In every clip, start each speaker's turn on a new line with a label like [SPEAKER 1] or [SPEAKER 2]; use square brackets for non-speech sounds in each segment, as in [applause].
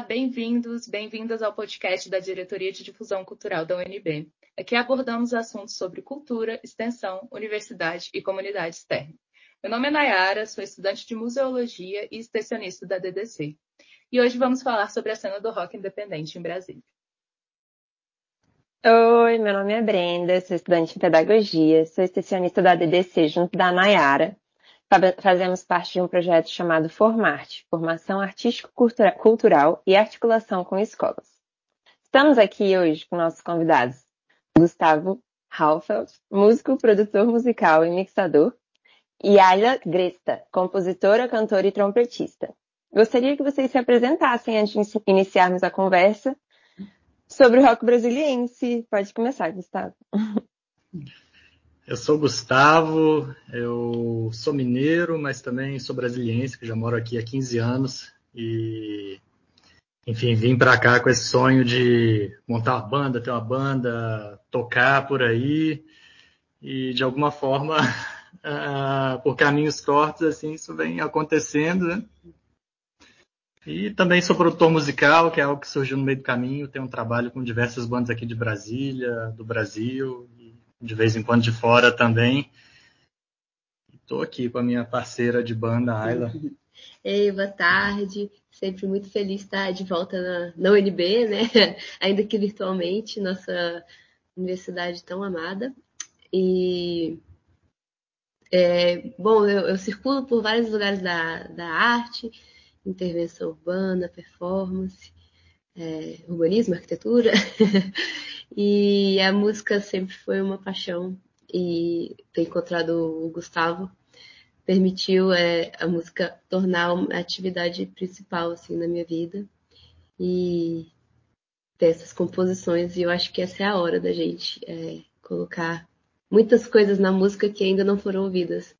[SPEAKER 1] Olá, bem-vindos, bem-vindas ao podcast da Diretoria de Difusão Cultural da UNB. Aqui abordamos assuntos sobre cultura, extensão, universidade e comunidade externa. Meu nome é Nayara, sou estudante de museologia e extensionista da DDC. E hoje vamos falar sobre a cena do rock independente em Brasília.
[SPEAKER 2] Oi, meu nome é Brenda, sou estudante de pedagogia, sou extensionista da DDC junto da Nayara fazemos parte de um projeto chamado Formarte, Formação Artístico-Cultural e Articulação com Escolas. Estamos aqui hoje com nossos convidados, Gustavo Halfeld, músico, produtor musical e mixador, e Ayla Gresta, compositora, cantora e trompetista. Gostaria que vocês se apresentassem antes de iniciarmos a conversa sobre o rock brasiliense. Pode começar, Gustavo. [laughs]
[SPEAKER 3] Eu sou Gustavo, eu sou mineiro, mas também sou brasiliense, que já moro aqui há 15 anos e enfim, vim para cá com esse sonho de montar uma banda, ter uma banda, tocar por aí e de alguma forma, uh, [laughs] por caminhos tortos, assim, isso vem acontecendo, né? E também sou produtor musical, que é algo que surgiu no meio do caminho. Tenho um trabalho com diversas bandas aqui de Brasília, do Brasil, de vez em quando de fora também. Estou aqui com a minha parceira de banda, Ayla. [laughs]
[SPEAKER 4] Ei, boa tarde. Sempre muito feliz estar de volta na, na UNB, né? [laughs] Ainda que virtualmente, nossa universidade tão amada. E é, bom, eu, eu, circulo por vários lugares da, da arte, intervenção urbana, performance, é, urbanismo, arquitetura. [laughs] E a música sempre foi uma paixão. E ter encontrado o Gustavo permitiu é, a música tornar uma atividade principal assim na minha vida. E ter essas composições. E eu acho que essa é a hora da gente é, colocar muitas coisas na música que ainda não foram ouvidas.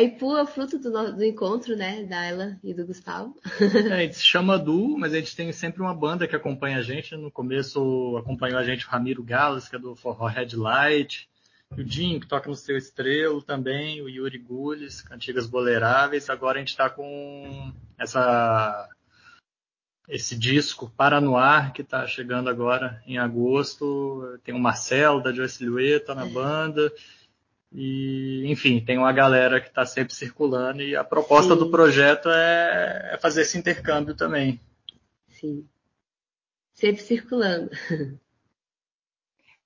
[SPEAKER 4] Aí pula fruto do, do, encontro, né, da ela e do Gustavo.
[SPEAKER 3] É, a [laughs] gente se chama Du, mas a gente tem sempre uma banda que acompanha a gente. No começo acompanhou a gente o Ramiro Gales, que é do Forró Headlight, o Dinho, que toca no Seu Estrelo também, o Yuri Gules, Cantigas Boleiráveis. Agora a gente está com essa esse disco Para no Ar, que está chegando agora em agosto. Tem o Marcelo, da Joyce Silhueta na banda. E, enfim, tem uma galera que está sempre circulando e a proposta Sim. do projeto é, é, fazer esse intercâmbio também.
[SPEAKER 4] Sim. Sempre circulando. [laughs]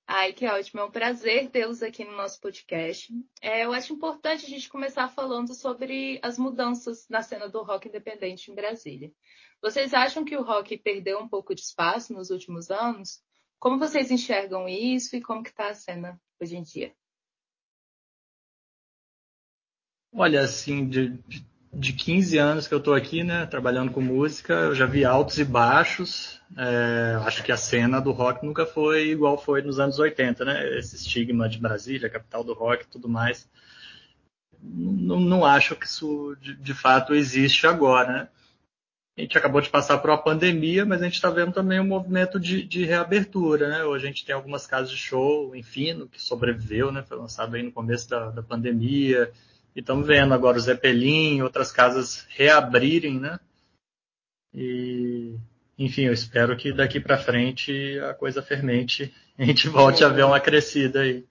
[SPEAKER 1] Ai, que ótimo. É um prazer tê-los aqui no nosso podcast. É, eu acho importante a gente começar falando sobre as mudanças na cena do rock independente em Brasília. Vocês acham que o rock perdeu um pouco de espaço nos últimos anos? Como vocês enxergam isso e como que está a cena hoje em dia?
[SPEAKER 3] Olha, assim, de, de 15 anos que eu estou aqui, né, trabalhando com música, eu já vi altos e baixos. É, acho que a cena do rock nunca foi igual foi nos anos 80, né? Esse estigma de Brasília, capital do rock e tudo mais. Não, não acho que isso de, de, fato existe agora, né? A gente acabou de passar por uma pandemia, mas a gente está vendo também um movimento de, de, reabertura, né? Hoje a gente tem algumas casas de show, enfim, que sobreviveu, né? Foi lançado aí no começo da, da pandemia. E estamos vendo agora o Zeppelin e outras casas reabrirem, né? E, enfim, eu espero que daqui para frente a coisa fermente e [laughs] a gente volte a ver uma crescida aí.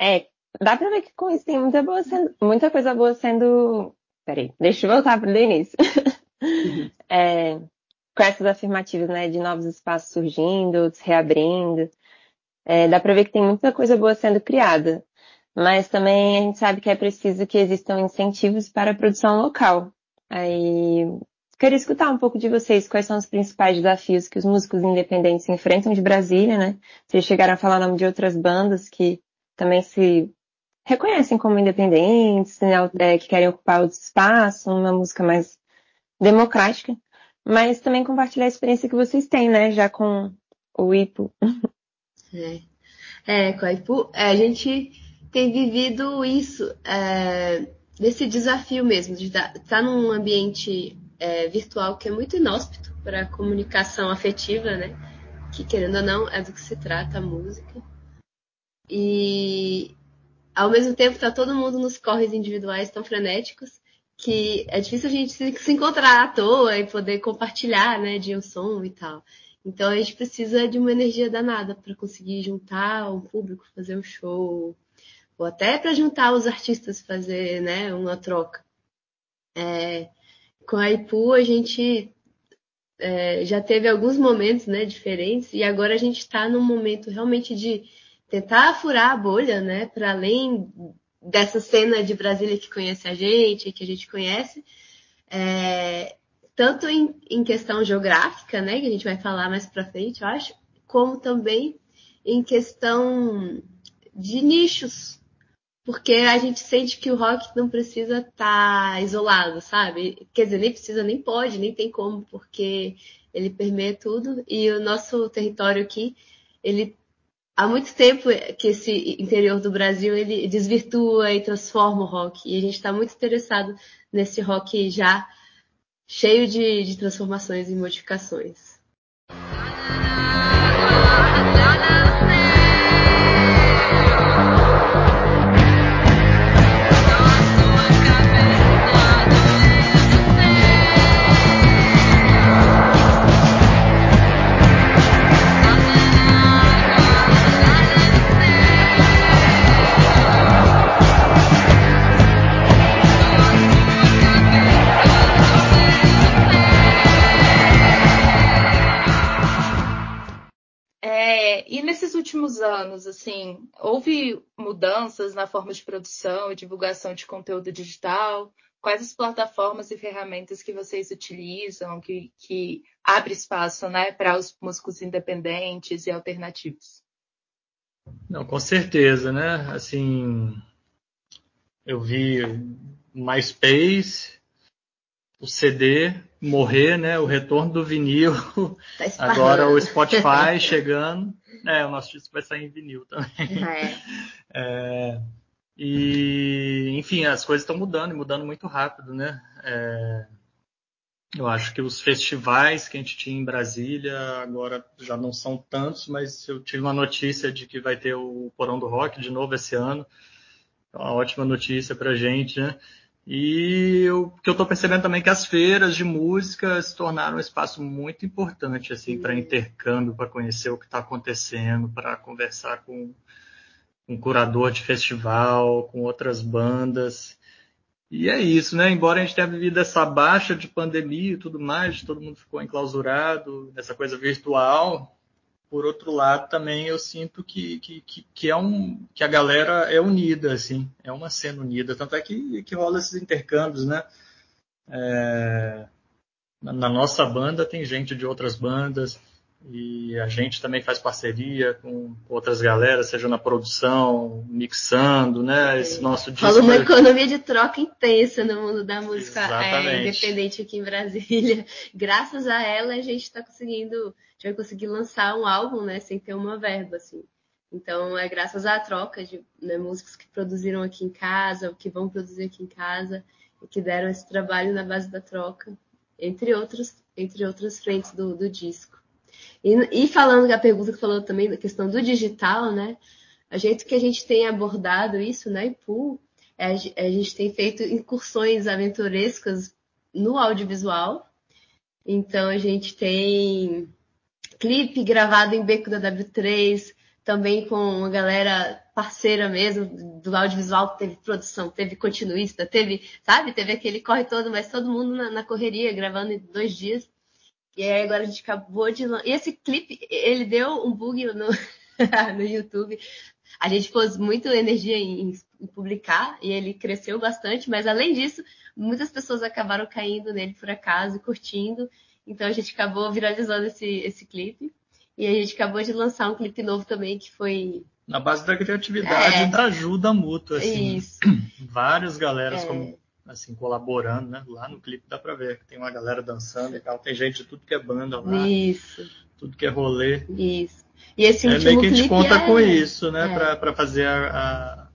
[SPEAKER 2] É, dá para ver que com isso tem muita, boa sendo, muita coisa boa sendo. Peraí, deixa eu voltar para o início. É, com essas afirmativas, né, de novos espaços surgindo, se reabrindo. É, dá para ver que tem muita coisa boa sendo criada mas também a gente sabe que é preciso que existam incentivos para a produção local. Aí queria escutar um pouco de vocês quais são os principais desafios que os músicos independentes enfrentam de Brasília, né? Vocês chegaram a falar o nome de outras bandas que também se reconhecem como independentes, né, é, que querem ocupar o espaço, uma música mais democrática, mas também compartilhar a experiência que vocês têm, né, já com o IPO. [laughs]
[SPEAKER 4] É, é com a IPO, é, a gente tem vivido isso, é, desse desafio mesmo, de estar tá num ambiente é, virtual que é muito inóspito para a comunicação afetiva, né? Que querendo ou não é do que se trata a música. E ao mesmo tempo está todo mundo nos corres individuais tão frenéticos que é difícil a gente se, encontrar à toa e poder compartilhar, né, de um som e tal. Então a gente precisa de uma energia danada para conseguir juntar um público, fazer um show, ou até para juntar os artistas, fazer, né, uma troca. É, com a IPU a gente é, já teve alguns momentos, né, diferentes e agora a gente está num momento realmente de tentar furar a bolha, né, para além dessa cena de Brasília que conhece a gente, que a gente conhece, é, tanto em, em, questão geográfica, né, que a gente vai falar mais para frente, eu acho, como também em questão de nichos, porque a gente sente que o rock não precisa estar tá isolado, sabe? Quer dizer, nem precisa, nem pode, nem tem como, porque ele permeia tudo e o nosso território aqui, ele há muito tempo que esse interior do Brasil ele desvirtua e transforma o rock. E a gente está muito interessado nesse rock já cheio de, de transformações e modificações.
[SPEAKER 1] Anos, assim, houve mudanças na forma de produção e divulgação de conteúdo digital? Quais as plataformas e ferramentas que vocês utilizam, que, que abre espaço né, para os músicos independentes e alternativos?
[SPEAKER 3] Não, com certeza, né? Assim, eu vi MySpace, o CD morrer, né? O retorno do vinil, tá [laughs] agora o Spotify chegando. É, o nosso disco vai sair em vinil também. É. [laughs] é, e, enfim, as coisas estão mudando e mudando muito rápido, né? É, eu acho que os festivais que a gente tinha em Brasília agora já não são tantos, mas eu tive uma notícia de que vai ter o Porão do Rock de novo esse ano. Uma ótima notícia para a gente, né? E o que eu estou percebendo também é que as feiras de música se tornaram um espaço muito importante assim para intercâmbio, para conhecer o que está acontecendo, para conversar com um curador de festival, com outras bandas. E é isso, né? Embora a gente tenha vivido essa baixa de pandemia e tudo mais, todo mundo ficou enclausurado, essa coisa virtual, por outro lado, também eu sinto que, que, que, que, é um, que a galera é unida, assim, é uma cena unida. Tanto é que, que rola esses intercâmbios, né? É, na nossa banda tem gente de outras bandas e a gente também faz parceria com outras galeras, seja na produção, mixando, né? Esse nosso
[SPEAKER 4] disco. Rola uma é... economia de troca intensa no mundo da música é, independente aqui em Brasília. [laughs] Graças a ela a gente está conseguindo gente vai conseguir lançar um álbum, né, sem ter uma verba, assim. Então, é graças à troca de né, músicos que produziram aqui em casa, ou que vão produzir aqui em casa, e que deram esse trabalho na base da troca, entre outros, entre outras frentes do, do disco. E, e falando da pergunta que falou também da questão do digital, né? A jeito que a gente tem abordado isso na né, IPU, é, a gente tem feito incursões aventurescas no audiovisual. Então, a gente tem clipe gravado em Beco da W3, também com uma galera parceira mesmo do audiovisual, teve produção, teve continuista, teve, sabe, teve aquele corre todo, mas todo mundo na, na correria, gravando em dois dias. E aí agora a gente acabou de. E esse clipe, ele deu um bug no, [laughs] no YouTube. A gente pôs muita energia em, em, publicar e ele cresceu bastante, mas além disso, muitas pessoas acabaram caindo nele por acaso e curtindo. Então a gente acabou viralizando esse, esse clipe. E a gente acabou de lançar um clipe novo também, que foi
[SPEAKER 3] Na base da criatividade
[SPEAKER 4] É.
[SPEAKER 3] e da ajuda mútua, assim.
[SPEAKER 4] Isso. [clears throat]
[SPEAKER 3] Várias galeras
[SPEAKER 4] É.
[SPEAKER 3] como, assim, colaborando, né? Lá no clipe dá pra ver que tem uma galera dançando e tal. Tem gente de tudo que é banda lá,
[SPEAKER 4] Isso,
[SPEAKER 3] tudo que é rolê.
[SPEAKER 4] isso. E esse
[SPEAKER 3] É
[SPEAKER 4] último
[SPEAKER 3] meio que a gente conta
[SPEAKER 4] é...
[SPEAKER 3] com isso, né?
[SPEAKER 4] é.
[SPEAKER 3] Pra, pra fazer a, a-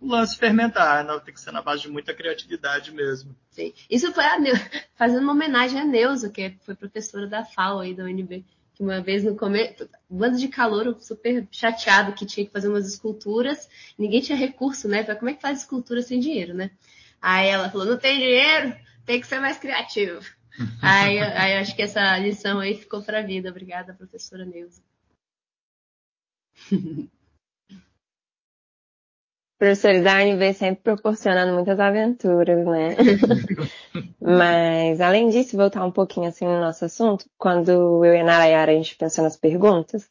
[SPEAKER 3] o lance fermentar. Né? Tem que ser na base de muita criatividade mesmo.
[SPEAKER 4] Sim. Isso foi a Neu... [laughs] fazendo uma homenagem a Neuza, que foi professora da FAO aí da UNB. Que uma vez no começo, bando de calor, super chateado que tinha que fazer umas esculturas, ninguém tinha recurso, né? Como é que faz escultura sem dinheiro, né? Aí ela falou, não tem dinheiro, tem que ser mais criativo. [laughs] aí, aí eu acho que essa lição aí ficou pra vida. Obrigada, professora Neuza. [laughs]
[SPEAKER 2] Professores da UNB sempre proporcionando muitas aventuras, né? [laughs] Mas, além disso, voltar um pouquinho assim no nosso assunto, quando eu e a Nayara a gente pensou nas perguntas,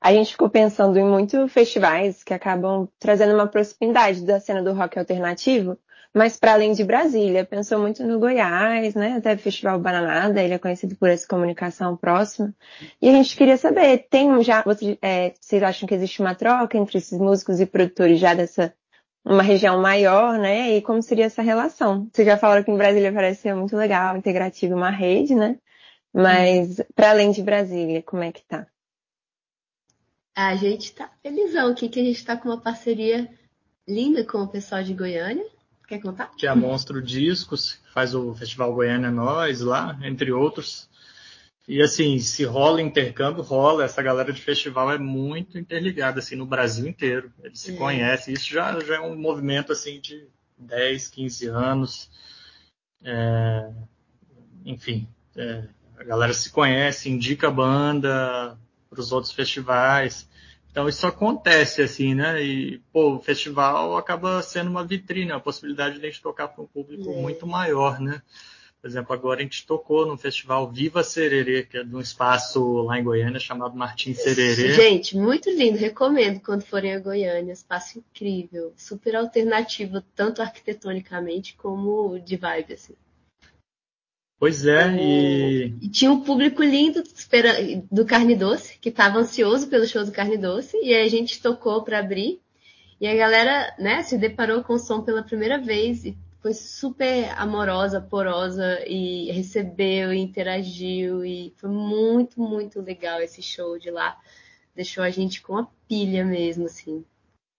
[SPEAKER 2] a gente ficou pensando em muitos festivais que acabam trazendo uma proximidade da cena do rock alternativo, mas para além de Brasília. Pensou muito no Goiás, né? Até o Festival Bananada, ele é conhecido por essa comunicação próxima. E a gente queria saber, tem já, vocês, é, vocês acham que existe uma troca entre esses músicos e produtores já dessa uma região maior, né? E como seria essa relação? Vocês já falaram que em Brasília parece ser muito legal, integrativo, uma rede, né? Mas para além de Brasília, como é que tá?
[SPEAKER 4] A gente tá felizão aqui que a gente tá com uma parceria linda com o pessoal de Goiânia. Quer contar?
[SPEAKER 3] Que é a Monstro Discos, que faz o Festival Goiânia Nós lá, entre outros. E assim, se rola intercâmbio, rola. Essa galera de festival é muito interligada, assim, no Brasil inteiro. Eles se
[SPEAKER 4] É.
[SPEAKER 3] conhecem. Isso já, já é um movimento, assim, de 10, 15 anos. É, Enfim, é, a galera se conhece, indica a banda para os outros festivais. Então isso acontece, assim, né? E, pô, o festival acaba sendo uma vitrine, a possibilidade de a gente tocar para um público
[SPEAKER 4] É.
[SPEAKER 3] muito maior, né? Por exemplo, agora a gente tocou no festival Viva Sererê, que é de um espaço lá em Goiânia chamado Martins Sererê.
[SPEAKER 4] Gente, muito lindo. Recomendo quando forem a Goiânia. Espaço incrível. Super alternativo, tanto arquitetonicamente como de vibe, assim.
[SPEAKER 3] Pois é, e
[SPEAKER 4] E tinha um público lindo do Carne Doce, que estava ansioso pelo show do Carne Doce. E aí a gente tocou para abrir. E a galera, né, se deparou com o som pela primeira vez e foi super amorosa, porosa e recebeu e interagiu e foi muito, muito legal esse show de lá. Deixou a gente com a pilha mesmo, assim,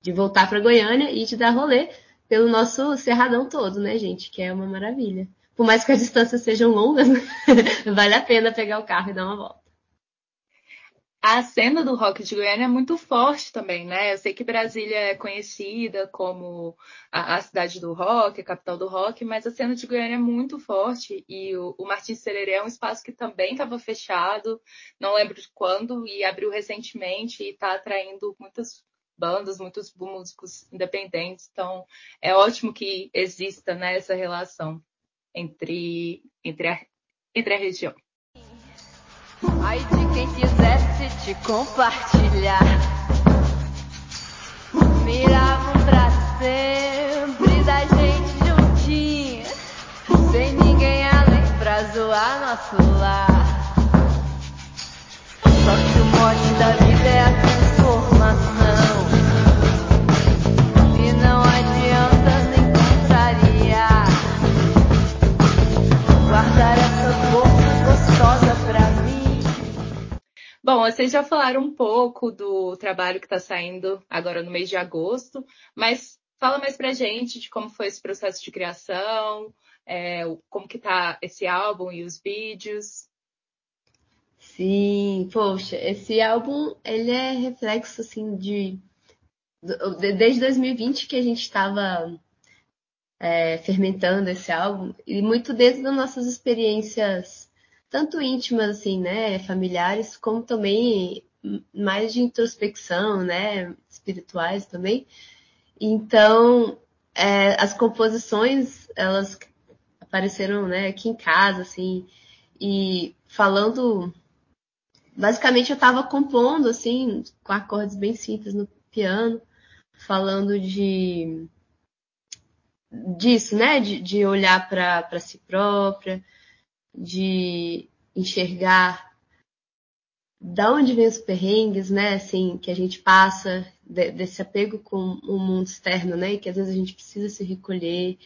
[SPEAKER 4] de voltar para Goiânia e de dar rolê pelo nosso cerradão todo, né, gente? Que é uma maravilha. Por mais que as distâncias sejam longas, [laughs] vale a pena pegar o carro e dar uma volta.
[SPEAKER 1] A cena do rock de Goiânia é muito forte também, né? Eu sei que Brasília é conhecida como a, a cidade do rock, a capital do rock, mas a cena de Goiânia é muito forte e o, o Martins Sererê é um espaço que também estava fechado, não lembro de quando, e abriu recentemente e está atraindo muitas bandas, muitos músicos independentes. Então, é ótimo que exista né, essa relação entre, entre, a, entre a região.
[SPEAKER 5] Ai de quem quisesse te compartilhar. Miravam pra sempre da gente juntinha. Sem ninguém além pra zoar nosso lar. Só que o mote da vida é a
[SPEAKER 1] Bom, vocês já falaram um pouco do trabalho que está saindo agora no mês de agosto, mas fala mais pra gente de como foi esse processo de criação, é, como que tá esse álbum e os vídeos.
[SPEAKER 4] Sim, poxa, esse álbum ele é reflexo assim de, de- desde 2020 que a gente estava é, fermentando esse álbum e muito dentro das nossas experiências tanto íntimas assim, né, familiares, como também mais de introspecção, né, espirituais também. Então, é, as composições elas apareceram, né, aqui em casa assim e falando basicamente eu estava compondo assim com acordes bem simples no piano falando de disso né de, de olhar para si própria de enxergar da onde vem os perrengues né assim que a gente passa de, desse apego com o mundo externo, né? E que às vezes a gente precisa se recolher.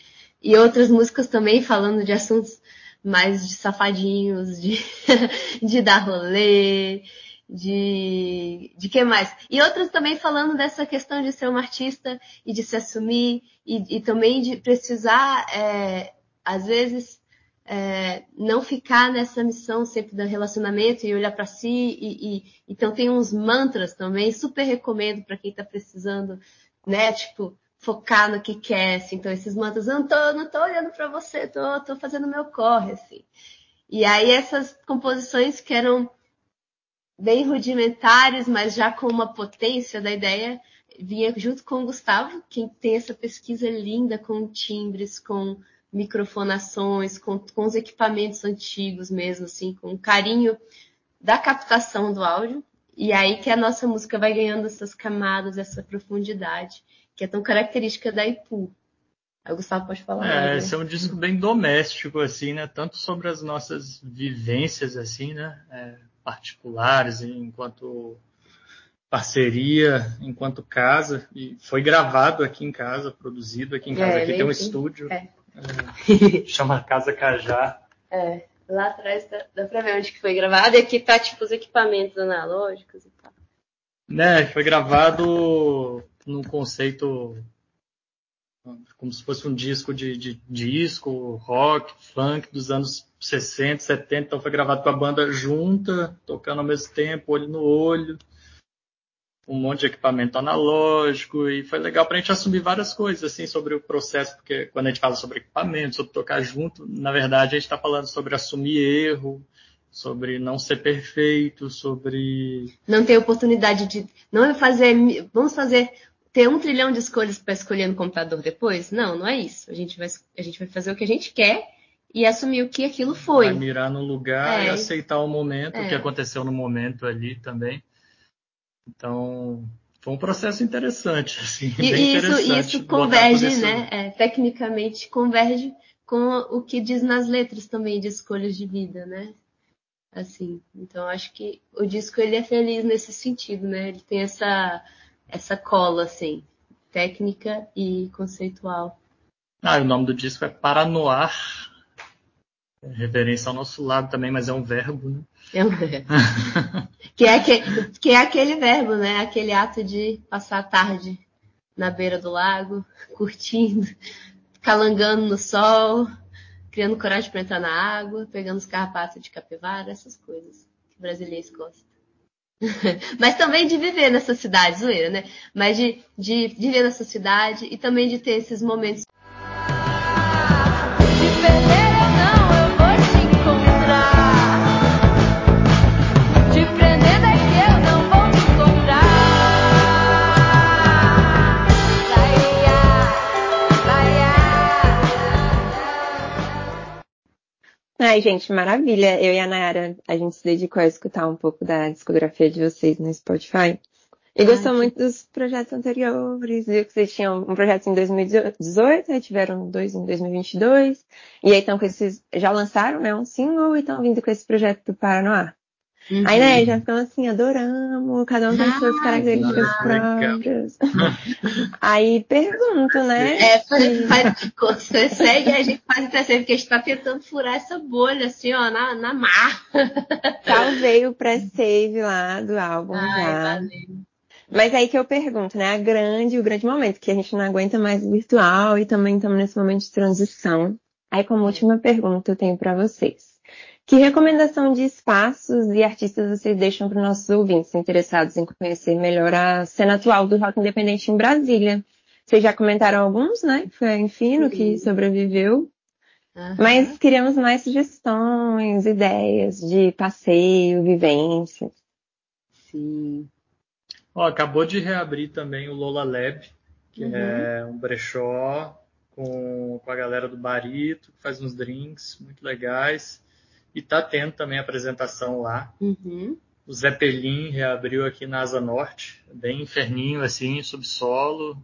[SPEAKER 4] E outras músicas também falando de assuntos mais de safadinhos, de, [laughs] de dar rolê, de, de que mais? E outras também falando dessa questão de ser uma artista e de se assumir e, e também de precisar, é, às vezes, é, não ficar nessa missão sempre do relacionamento e olhar para si. E, e, então tem uns mantras também, super recomendo para quem está precisando, né? Tipo, focar no que quer, assim. Então esses mantras, não tô, não tô olhando para você, tô, tô fazendo meu corre, assim. E aí essas composições que eram bem rudimentares, mas já com uma potência da ideia, vinha junto com o Gustavo, que tem essa pesquisa linda com timbres, com microfonações, com, com os equipamentos antigos mesmo, assim, com o carinho da captação do áudio. E aí que a nossa música vai ganhando essas camadas, essa profundidade, que é tão característica da Ipu. Aí o Gustavo pode falar.
[SPEAKER 3] É,
[SPEAKER 4] mais,
[SPEAKER 3] esse é um disco bem doméstico, assim, né? Tanto sobre as nossas vivências, assim, né? É, particulares, enquanto parceria, enquanto casa. E foi gravado aqui em casa, produzido aqui em casa.
[SPEAKER 4] É,
[SPEAKER 3] aqui tem um estúdio.
[SPEAKER 4] É.
[SPEAKER 3] É, [laughs] chama Casa Cajá.
[SPEAKER 4] É, lá atrás dá, dá pra ver onde que foi gravado. E aqui tá, tipo, os equipamentos analógicos e tal.
[SPEAKER 3] Né, foi gravado num conceito como se fosse um disco de, de disco, rock, funk dos anos 60, 70. Então foi gravado com a banda junta, tocando ao mesmo tempo, olho no olho um monte de equipamento analógico e foi legal para a gente assumir várias coisas assim sobre o processo, porque quando a gente fala sobre equipamento, sobre tocar junto, na verdade a gente está falando sobre assumir erro, sobre não ser perfeito, sobre
[SPEAKER 4] Não ter oportunidade de. Não é fazer. Vamos fazer. Ter um trilhão de escolhas para escolher no computador depois? Não, não é isso. A gente vai, a gente vai fazer o que a gente quer e assumir o que aquilo foi.
[SPEAKER 3] vai mirar no lugar
[SPEAKER 4] É.
[SPEAKER 3] e aceitar o momento,
[SPEAKER 4] É.
[SPEAKER 3] o que aconteceu no momento ali também. Então foi um processo interessante, [laughs] assim,
[SPEAKER 4] E,
[SPEAKER 3] bem
[SPEAKER 4] isso,
[SPEAKER 3] interessante.
[SPEAKER 4] isso converge, né? É, tecnicamente converge com o que diz nas letras também de escolhas de vida, né? Assim, então acho que o disco ele é feliz nesse sentido, né? Ele tem essa essa cola assim, técnica e conceitual.
[SPEAKER 3] Ah, e o nome do disco é Paranoir. É referência ao nosso lado também, mas é um verbo, né? [laughs]
[SPEAKER 4] Que, é aquele, que é aquele verbo, né? Aquele ato de passar a tarde na beira do lago, curtindo, calangando no sol, criando coragem para entrar na água, pegando os carrapatos de capivara, essas coisas que o brasileiro gosta. [laughs] Mas também de viver nessa cidade, zoeira, né? Mas de, de, de viver nessa cidade e também de ter esses momentos.
[SPEAKER 2] Ai, gente, maravilha. Eu e a Nayara, a gente se dedicou a escutar um pouco da discografia de vocês no Spotify. E gostou muito dos projetos anteriores, viu que vocês tinham um projeto em 2018, aí tiveram dois em 2022, e aí estão com esses, já lançaram, né, um single e estão vindo com esse projeto do Paranoá. Aí, né, já ficam assim, adoramos, cada um tem suas características próprias. aí pergunto, né?
[SPEAKER 4] É, faz, faz, você segue a gente faz interesse, porque a gente tá tentando furar essa bolha, assim, ó, na, na mar.
[SPEAKER 2] Salvei o pré-save lá do álbum
[SPEAKER 4] Ai,
[SPEAKER 2] já.
[SPEAKER 4] valeu.
[SPEAKER 2] Mas aí que eu pergunto, né? A grande, o grande momento, que a gente não aguenta mais o virtual e também estamos nesse momento de transição. Aí, como última pergunta, eu tenho para vocês. Que recomendação de espaços e artistas vocês deixam para os nossos ouvintes interessados em conhecer melhor a cena atual do rock independente em Brasília? Vocês já comentaram alguns, né? Foi a Infino que sobreviveu.
[SPEAKER 4] Aham.
[SPEAKER 2] Mas queríamos mais sugestões, ideias de passeio, vivência.
[SPEAKER 4] Sim.
[SPEAKER 3] Ó, acabou de reabrir também o Lola Lab, que
[SPEAKER 4] Uhum.
[SPEAKER 3] é um brechó com, com a galera do Barito, que faz uns drinks muito legais. E tá tendo também apresentação lá.
[SPEAKER 4] Uhum.
[SPEAKER 3] O Zeppelin reabriu aqui na Asa Norte, bem inferninho assim, subsolo.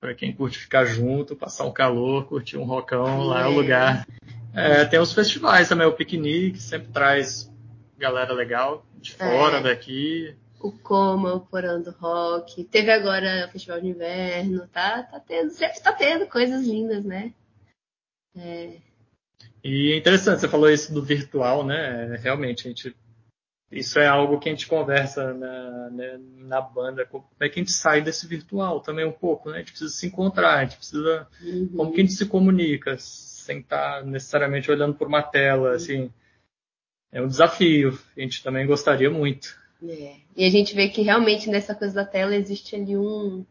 [SPEAKER 3] Para quem curte ficar junto, passar um calor, curtir um rocão, lá é o
[SPEAKER 4] É.
[SPEAKER 3] lugar. É, tem os festivais também, o piquenique sempre traz galera legal de fora
[SPEAKER 4] É.
[SPEAKER 3] daqui.
[SPEAKER 4] o Coma, o Porão do Rock, teve agora o Festival de Inverno, tá, tá tendo, sempre tá tendo coisas lindas, né?
[SPEAKER 3] É... E é interessante, você falou isso do virtual, né? Realmente, a gente isso é algo que a gente conversa na, né, na banda, como é que a gente sai desse virtual também um pouco, né? A gente precisa se encontrar, a gente precisa. Uhum. Como que a gente se comunica, sem estar necessariamente olhando por uma tela, uhum. assim. É um desafio, a gente também gostaria muito.
[SPEAKER 4] É. E a gente vê que realmente nessa coisa da tela existe ali um.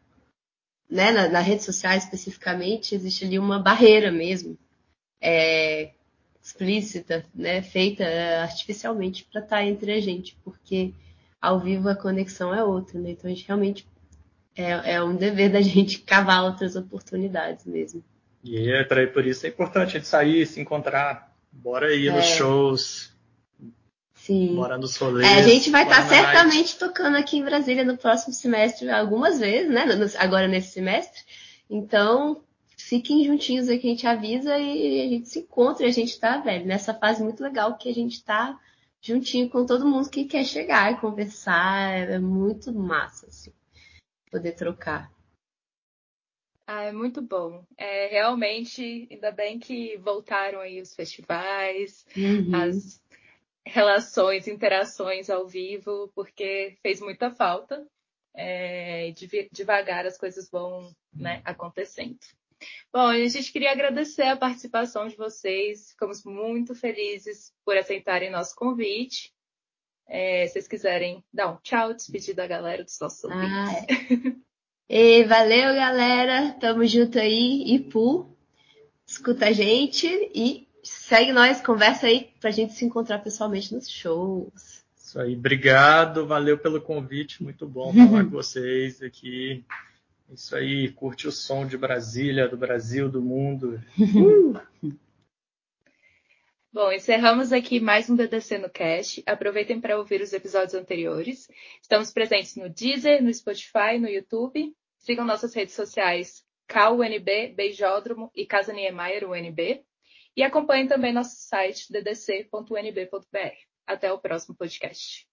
[SPEAKER 4] Né, na, na rede social especificamente, existe ali uma barreira mesmo. É, explícita, né, feita é, artificialmente para estar tá entre a gente, porque ao vivo a conexão é outra, né? Então a gente realmente é, é um dever da [laughs] gente cavar outras oportunidades mesmo.
[SPEAKER 3] E é por isso é importante a gente sair, se encontrar, bora ir é. nos shows,
[SPEAKER 4] Sim.
[SPEAKER 3] Bora nos rolês.
[SPEAKER 4] É, a gente vai estar tá certamente tocando aqui em Brasília no próximo semestre algumas vezes, né? Agora nesse semestre. Então, fiquem juntinhos aí que a gente avisa e a gente se encontra e a gente tá, velho, nessa fase muito legal que a gente tá juntinho com todo mundo que quer chegar e conversar. É muito massa, assim, poder trocar.
[SPEAKER 1] Ah, é muito bom. É, realmente, ainda bem que voltaram aí os festivais, uhum. as relações, interações ao vivo, porque fez muita falta. É, devagar as coisas vão né, acontecendo. Bom, a gente queria agradecer a participação de vocês. Ficamos muito felizes por aceitarem nosso convite. É, se vocês quiserem dar um tchau, despedir da galera dos nossos ah, ouvintes.
[SPEAKER 4] É. e valeu, galera. Tamo junto aí. Ipu, escuta a gente e segue nós, conversa aí pra gente se encontrar pessoalmente nos shows.
[SPEAKER 3] Isso aí, obrigado, valeu pelo convite, muito bom falar [laughs] com vocês aqui. Isso aí, curte o som de Brasília, do Brasil, do mundo. [laughs]
[SPEAKER 1] Bom, encerramos aqui mais um DDC no Cast. Aproveitem para ouvir os episódios anteriores. Estamos presentes no Deezer, no Spotify, no YouTube. Sigam nossas redes sociais CalUNB, Beijódromo e Casa Niemeyer UNB. E acompanhem também nosso site ddc.unb.br. Até o próximo podcast.